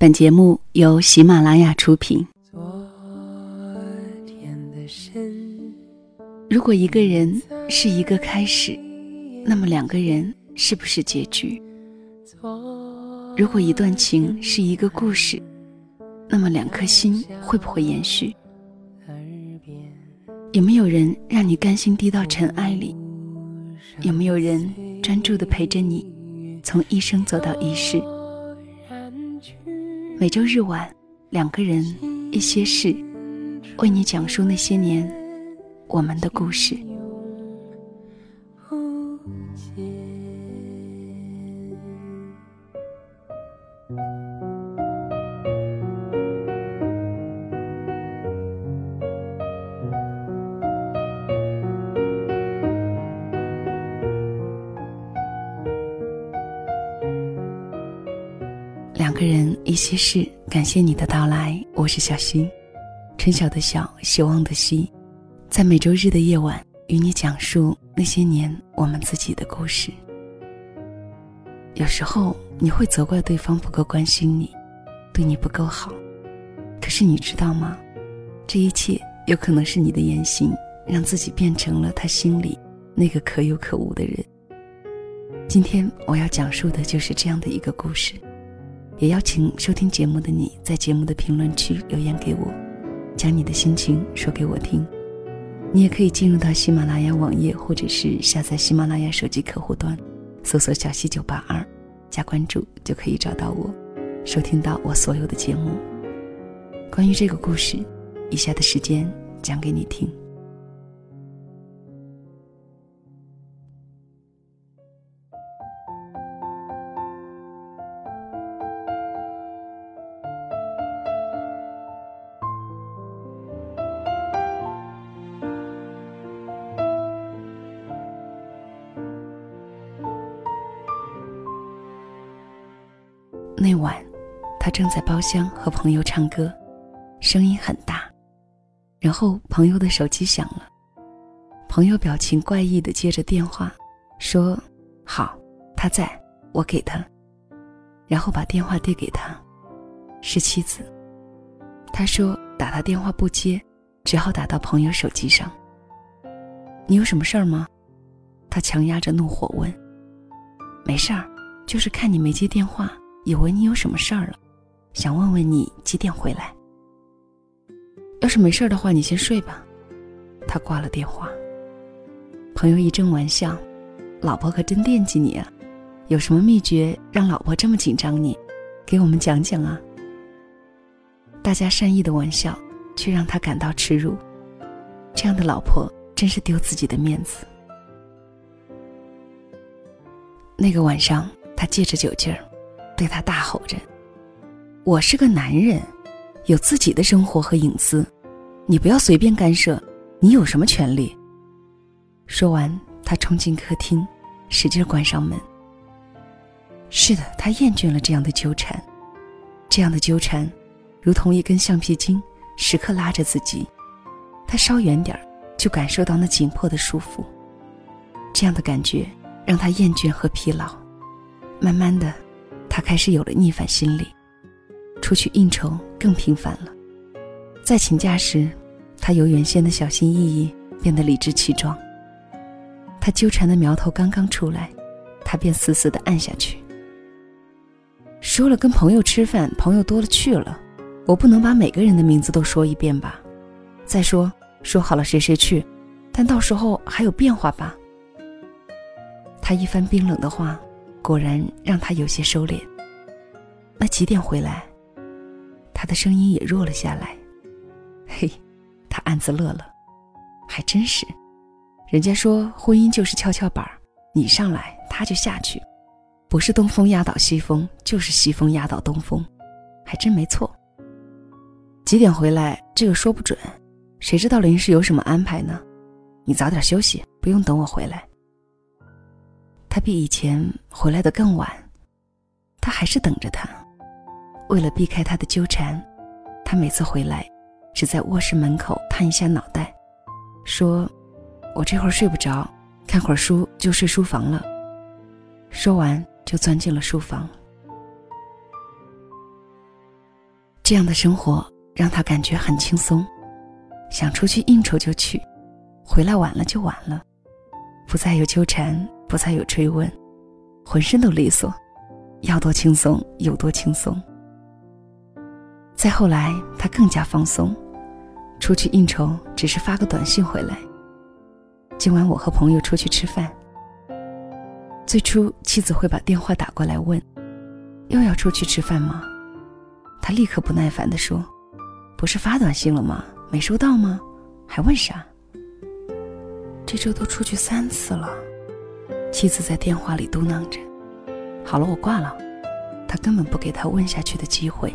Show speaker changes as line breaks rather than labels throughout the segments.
本节目由喜马拉雅出品。如果一个人是一个开始，那么两个人是不是结局？如果一段情是一个故事，那么两颗心会不会延续？有没有人让你甘心低到尘埃里？有没有人专注的陪着你，从一生走到一世？每周日晚，两个人，一些事，为你讲述那些年我们的故事。一些事，感谢你的到来，我是小溪，春晓的晓，希望的希，在每周日的夜晚与你讲述那些年我们自己的故事。有时候你会责怪对方不够关心你，对你不够好，可是你知道吗？这一切有可能是你的言行，让自己变成了他心里那个可有可无的人。今天我要讲述的就是这样的一个故事。也邀请收听节目的你在节目的评论区留言给我，将你的心情说给我听。你也可以进入到喜马拉雅网页，或者是下载喜马拉雅手机客户端，搜索“小溪九八二”，加关注就可以找到我，收听到我所有的节目。关于这个故事，以下的时间讲给你听。那晚，他正在包厢和朋友唱歌，声音很大。然后朋友的手机响了，朋友表情怪异的接着电话，说：“好，他在，我给他。”然后把电话递给他，是妻子。他说打他电话不接，只好打到朋友手机上。你有什么事儿吗？他强压着怒火问。没事儿，就是看你没接电话。以为你有什么事儿了，想问问你几点回来。要是没事儿的话，你先睡吧。他挂了电话。朋友一阵玩笑：“老婆可真惦记你啊，有什么秘诀让老婆这么紧张你？给我们讲讲啊。”大家善意的玩笑，却让他感到耻辱。这样的老婆真是丢自己的面子。那个晚上，他借着酒劲儿。对他大吼着：“我是个男人，有自己的生活和隐私，你不要随便干涉。你有什么权利？”说完，他冲进客厅，使劲关上门。是的，他厌倦了这样的纠缠，这样的纠缠，如同一根橡皮筋，时刻拉着自己。他稍远点儿，就感受到那紧迫的束缚。这样的感觉让他厌倦和疲劳，慢慢的。他开始有了逆反心理，出去应酬更频繁了。在请假时，他由原先的小心翼翼变得理直气壮。他纠缠的苗头刚刚出来，他便死死的按下去。说了跟朋友吃饭，朋友多了去了，我不能把每个人的名字都说一遍吧？再说说好了谁谁去，但到时候还有变化吧？他一番冰冷的话。果然让他有些收敛。那几点回来？他的声音也弱了下来。嘿，他暗自乐了，还真是。人家说婚姻就是跷跷板你上来他就下去，不是东风压倒西风，就是西风压倒东风，还真没错。几点回来？这个说不准，谁知道临时有什么安排呢？你早点休息，不用等我回来。他比以前回来的更晚，他还是等着他。为了避开他的纠缠，他每次回来，只在卧室门口探一下脑袋，说：“我这会儿睡不着，看会儿书就睡书房了。”说完就钻进了书房。这样的生活让他感觉很轻松，想出去应酬就去，回来晚了就晚了，不再有纠缠，不再有追问，浑身都利索，要多轻松有多轻松。再后来，他更加放松，出去应酬只是发个短信回来。今晚我和朋友出去吃饭。最初，妻子会把电话打过来问：“又要出去吃饭吗？”他立刻不耐烦地说：“不是发短信了吗？没收到吗？还问啥？”这周都出去三次了，妻子在电话里嘟囔着：“好了，我挂了。”他根本不给他问下去的机会。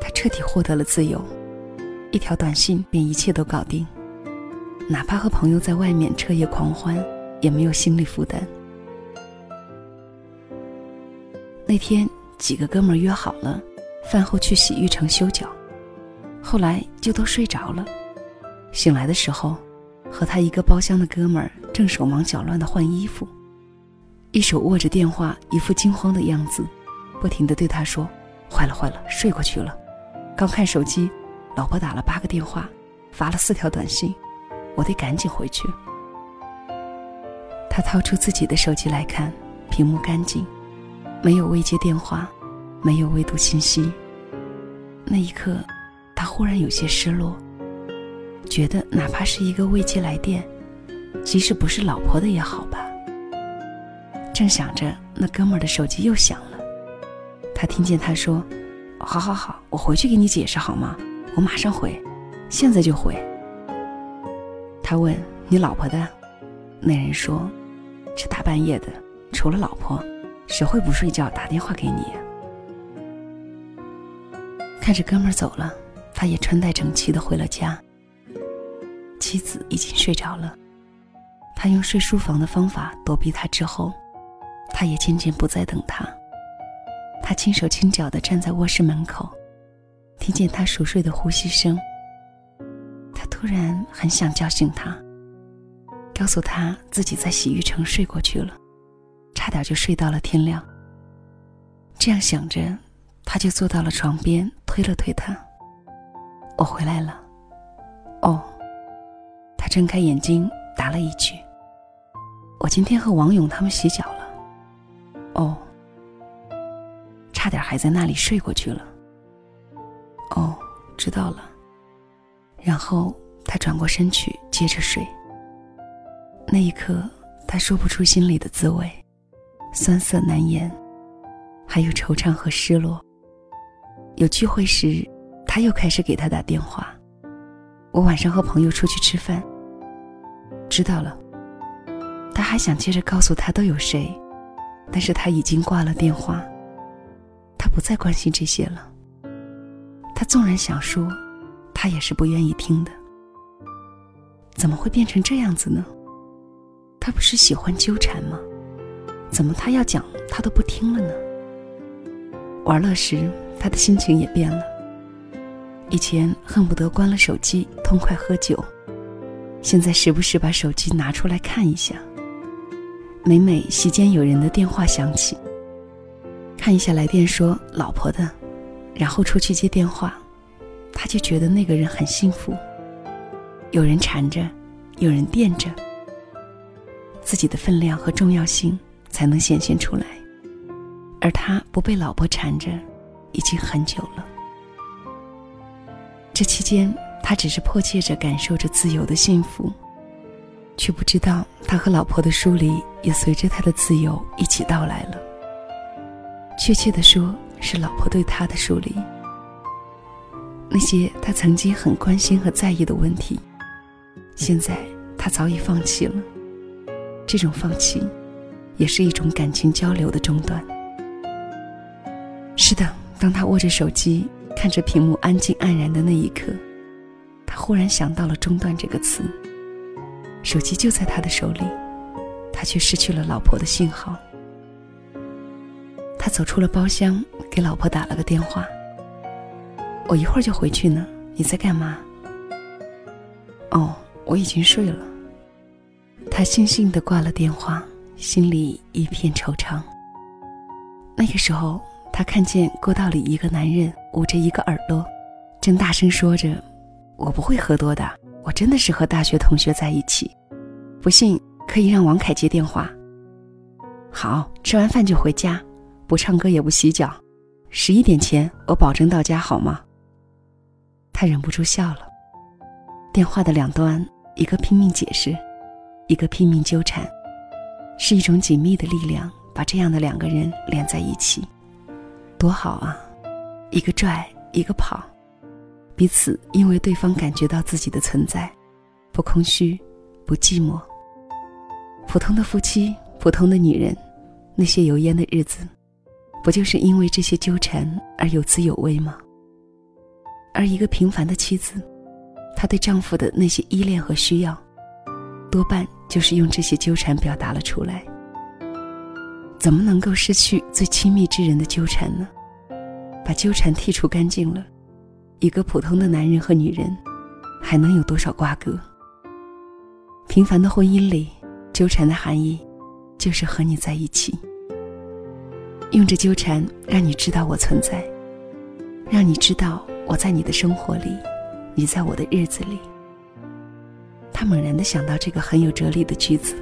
他彻底获得了自由，一条短信便一切都搞定，哪怕和朋友在外面彻夜狂欢，也没有心理负担。那天几个哥们约好了，饭后去洗浴城修脚，后来就都睡着了。醒来的时候，和他一个包厢的哥们儿正手忙脚乱地换衣服，一手握着电话，一副惊慌的样子，不停地对他说：“坏了坏了，睡过去了。刚看手机，老婆打了八个电话，发了四条短信，我得赶紧回去。”他掏出自己的手机来看，屏幕干净。没有未接电话，没有未读信息。那一刻，他忽然有些失落，觉得哪怕是一个未接来电，即使不是老婆的也好吧。正想着，那哥们儿的手机又响了，他听见他说：“好好好，我回去给你解释好吗？我马上回，现在就回。”他问：“你老婆的？”那人说：“这大半夜的，除了老婆。”谁会不睡觉打电话给你？看着哥们儿走了，他也穿戴整齐的回了家。妻子已经睡着了，他用睡书房的方法躲避他之后，他也渐渐不再等他。他轻手轻脚的站在卧室门口，听见他熟睡的呼吸声。他突然很想叫醒他，告诉他自己在洗浴城睡过去了。差点就睡到了天亮。这样想着，他就坐到了床边，推了推他。我回来了。哦，他睁开眼睛，答了一句：“我今天和王勇他们洗脚了。”哦，差点还在那里睡过去了。哦，知道了。然后他转过身去，接着睡。那一刻，他说不出心里的滋味。酸涩难言，还有惆怅和失落。有聚会时，他又开始给他打电话。我晚上和朋友出去吃饭。知道了。他还想接着告诉他都有谁，但是他已经挂了电话。他不再关心这些了。他纵然想说，他也是不愿意听的。怎么会变成这样子呢？他不是喜欢纠缠吗？怎么他要讲他都不听了呢？玩乐时他的心情也变了。以前恨不得关了手机痛快喝酒，现在时不时把手机拿出来看一下。每每席间有人的电话响起，看一下来电说老婆的，然后出去接电话，他就觉得那个人很幸福。有人缠着，有人惦着，自己的分量和重要性。才能显现出来，而他不被老婆缠着，已经很久了。这期间，他只是迫切着感受着自由的幸福，却不知道他和老婆的疏离也随着他的自由一起到来了。确切的说，是老婆对他的疏离。那些他曾经很关心和在意的问题，现在他早已放弃了。这种放弃。也是一种感情交流的中断。是的，当他握着手机，看着屏幕安静黯然的那一刻，他忽然想到了“中断”这个词。手机就在他的手里，他却失去了老婆的信号。他走出了包厢，给老婆打了个电话：“我一会儿就回去呢，你在干嘛？”“哦，我已经睡了。”他悻悻地挂了电话。心里一片惆怅。那个时候，他看见过道里一个男人捂着一个耳朵，正大声说着：“我不会喝多的，我真的是和大学同学在一起。不信可以让王凯接电话。”好，吃完饭就回家，不唱歌也不洗脚，十一点前我保证到家，好吗？他忍不住笑了。电话的两端，一个拼命解释，一个拼命纠缠，是一种紧密的力量，把这样的两个人连在一起。多好啊！一个拽，一个跑，彼此因为对方感觉到自己的存在，不空虚，不寂寞。普通的夫妻，普通的女人，那些油烟的日子，不就是因为这些纠缠而有滋有味吗？而一个平凡的妻子，她对丈夫的那些依恋和需要，多半就是用这些纠缠表达了出来。怎么能够失去最亲密之人的纠缠呢？把纠缠剔除干净了，一个普通的男人和女人，还能有多少瓜葛？平凡的婚姻里，纠缠的含义，就是和你在一起，用这纠缠让你知道我存在，让你知道我在你的生活里，你在我的日子里。他猛然的想到这个很有哲理的句子。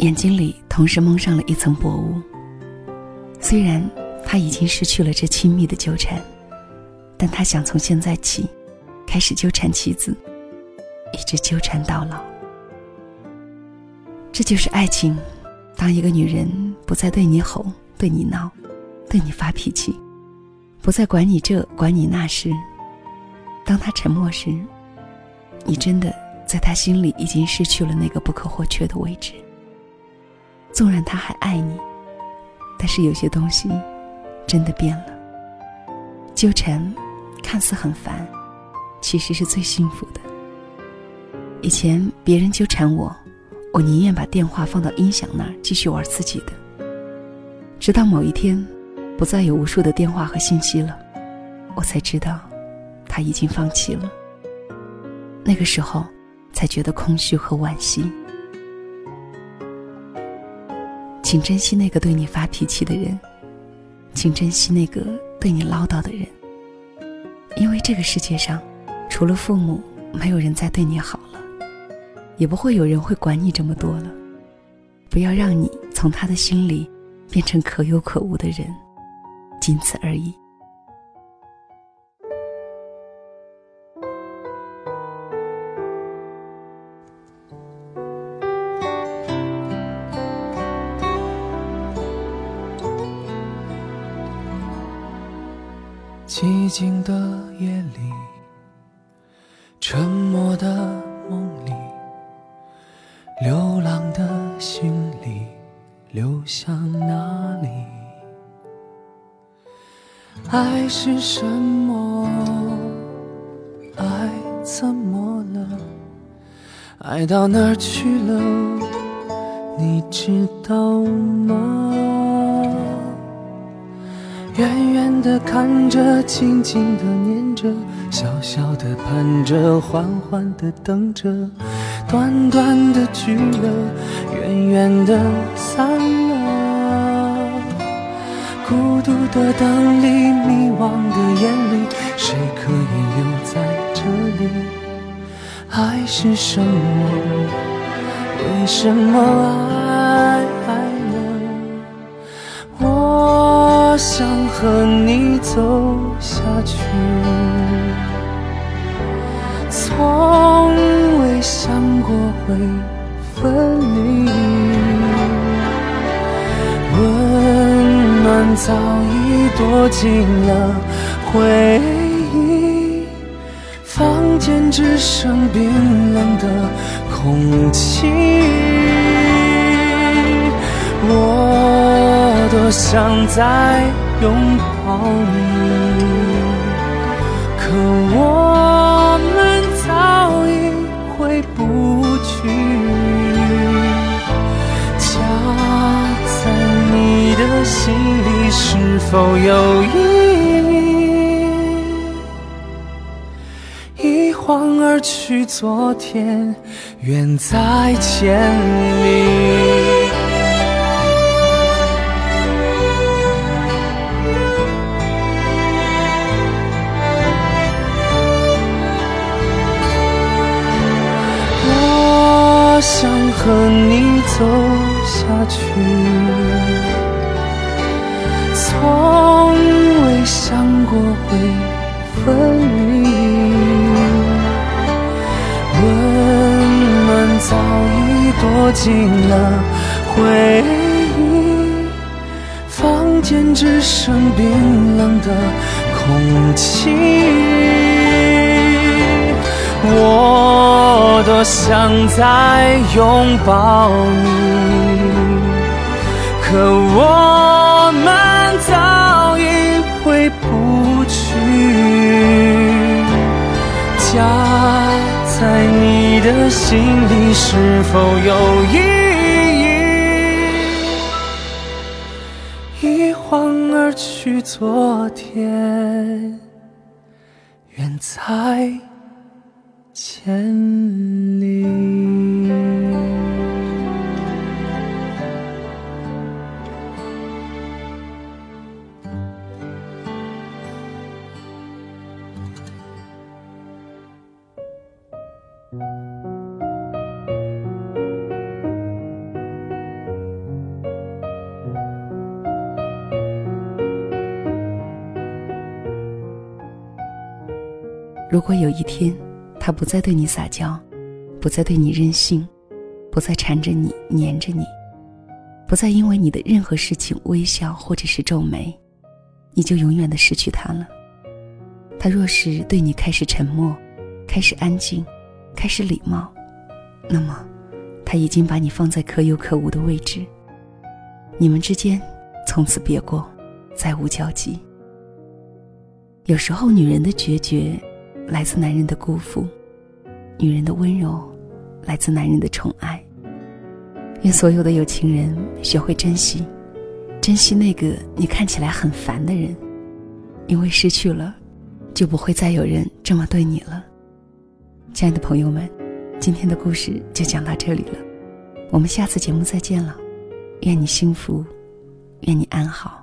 眼睛里同时蒙上了一层薄雾。虽然他已经失去了这亲密的纠缠，但他想从现在起，开始纠缠妻子，一直纠缠到老。这就是爱情。当一个女人不再对你吼、对你闹、对你发脾气，不再管你这管你那时，当她沉默时，你真的在她心里已经失去了那个不可或缺的位置。纵然他还爱你，但是有些东西真的变了。纠缠看似很烦，其实是最幸福的。以前别人纠缠我，我宁愿把电话放到音响那儿继续玩自己的。直到某一天，不再有无数的电话和信息了，我才知道他已经放弃了。那个时候，才觉得空虚和惋惜。请珍惜那个对你发脾气的人，请珍惜那个对你唠叨的人。因为这个世界上，除了父母，没有人再对你好了，也不会有人会管你这么多了。不要让你从他的心里变成可有可无的人，仅此而已。
是什么？爱怎么了？爱到哪儿去了？你知道吗？远远的看着，静静的念着，小小的盼着，缓缓的等着，短短的去了，远远的散了。孤独的灯里，迷惘的眼里，谁可以留在这里？爱是什么？为什么爱了？我想和你走下去，从未想过会分离。早已躲进了回忆，房间只剩冰冷的空气。我。多想再拥抱你，可我否有意义一晃而去昨天远在千里我想和你走下去从未想过会分离，温暖早已躲进了回忆，房间只剩冰冷的空气。我多想再拥抱你，可我们早已回不去。家在你的心里是否有意义？一晃而去，昨天远在。千
如果有一天，他不再对你撒娇，不再对你任性，不再缠着你、黏着你，不再因为你的任何事情微笑或者是皱眉，你就永远的失去他了。他若是对你开始沉默，开始安静，开始礼貌，那么他已经把你放在可有可无的位置，你们之间从此别过，再无交集。有时候，女人的决绝。来自男人的辜负，女人的温柔，来自男人的宠爱。愿所有的有情人学会珍惜，珍惜那个你看起来很烦的人，因为失去了，就不会再有人这么对你了。亲爱的朋友们，今天的故事就讲到这里了，我们下次节目再见了。愿你幸福，愿你安好。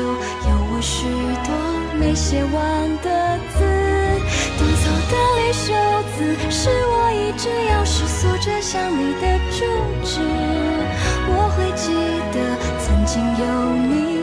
有我许多没写完的字，断走的绿袖子，是我一直要匙锁着想你的住址。我会记得曾经有你。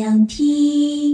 想听。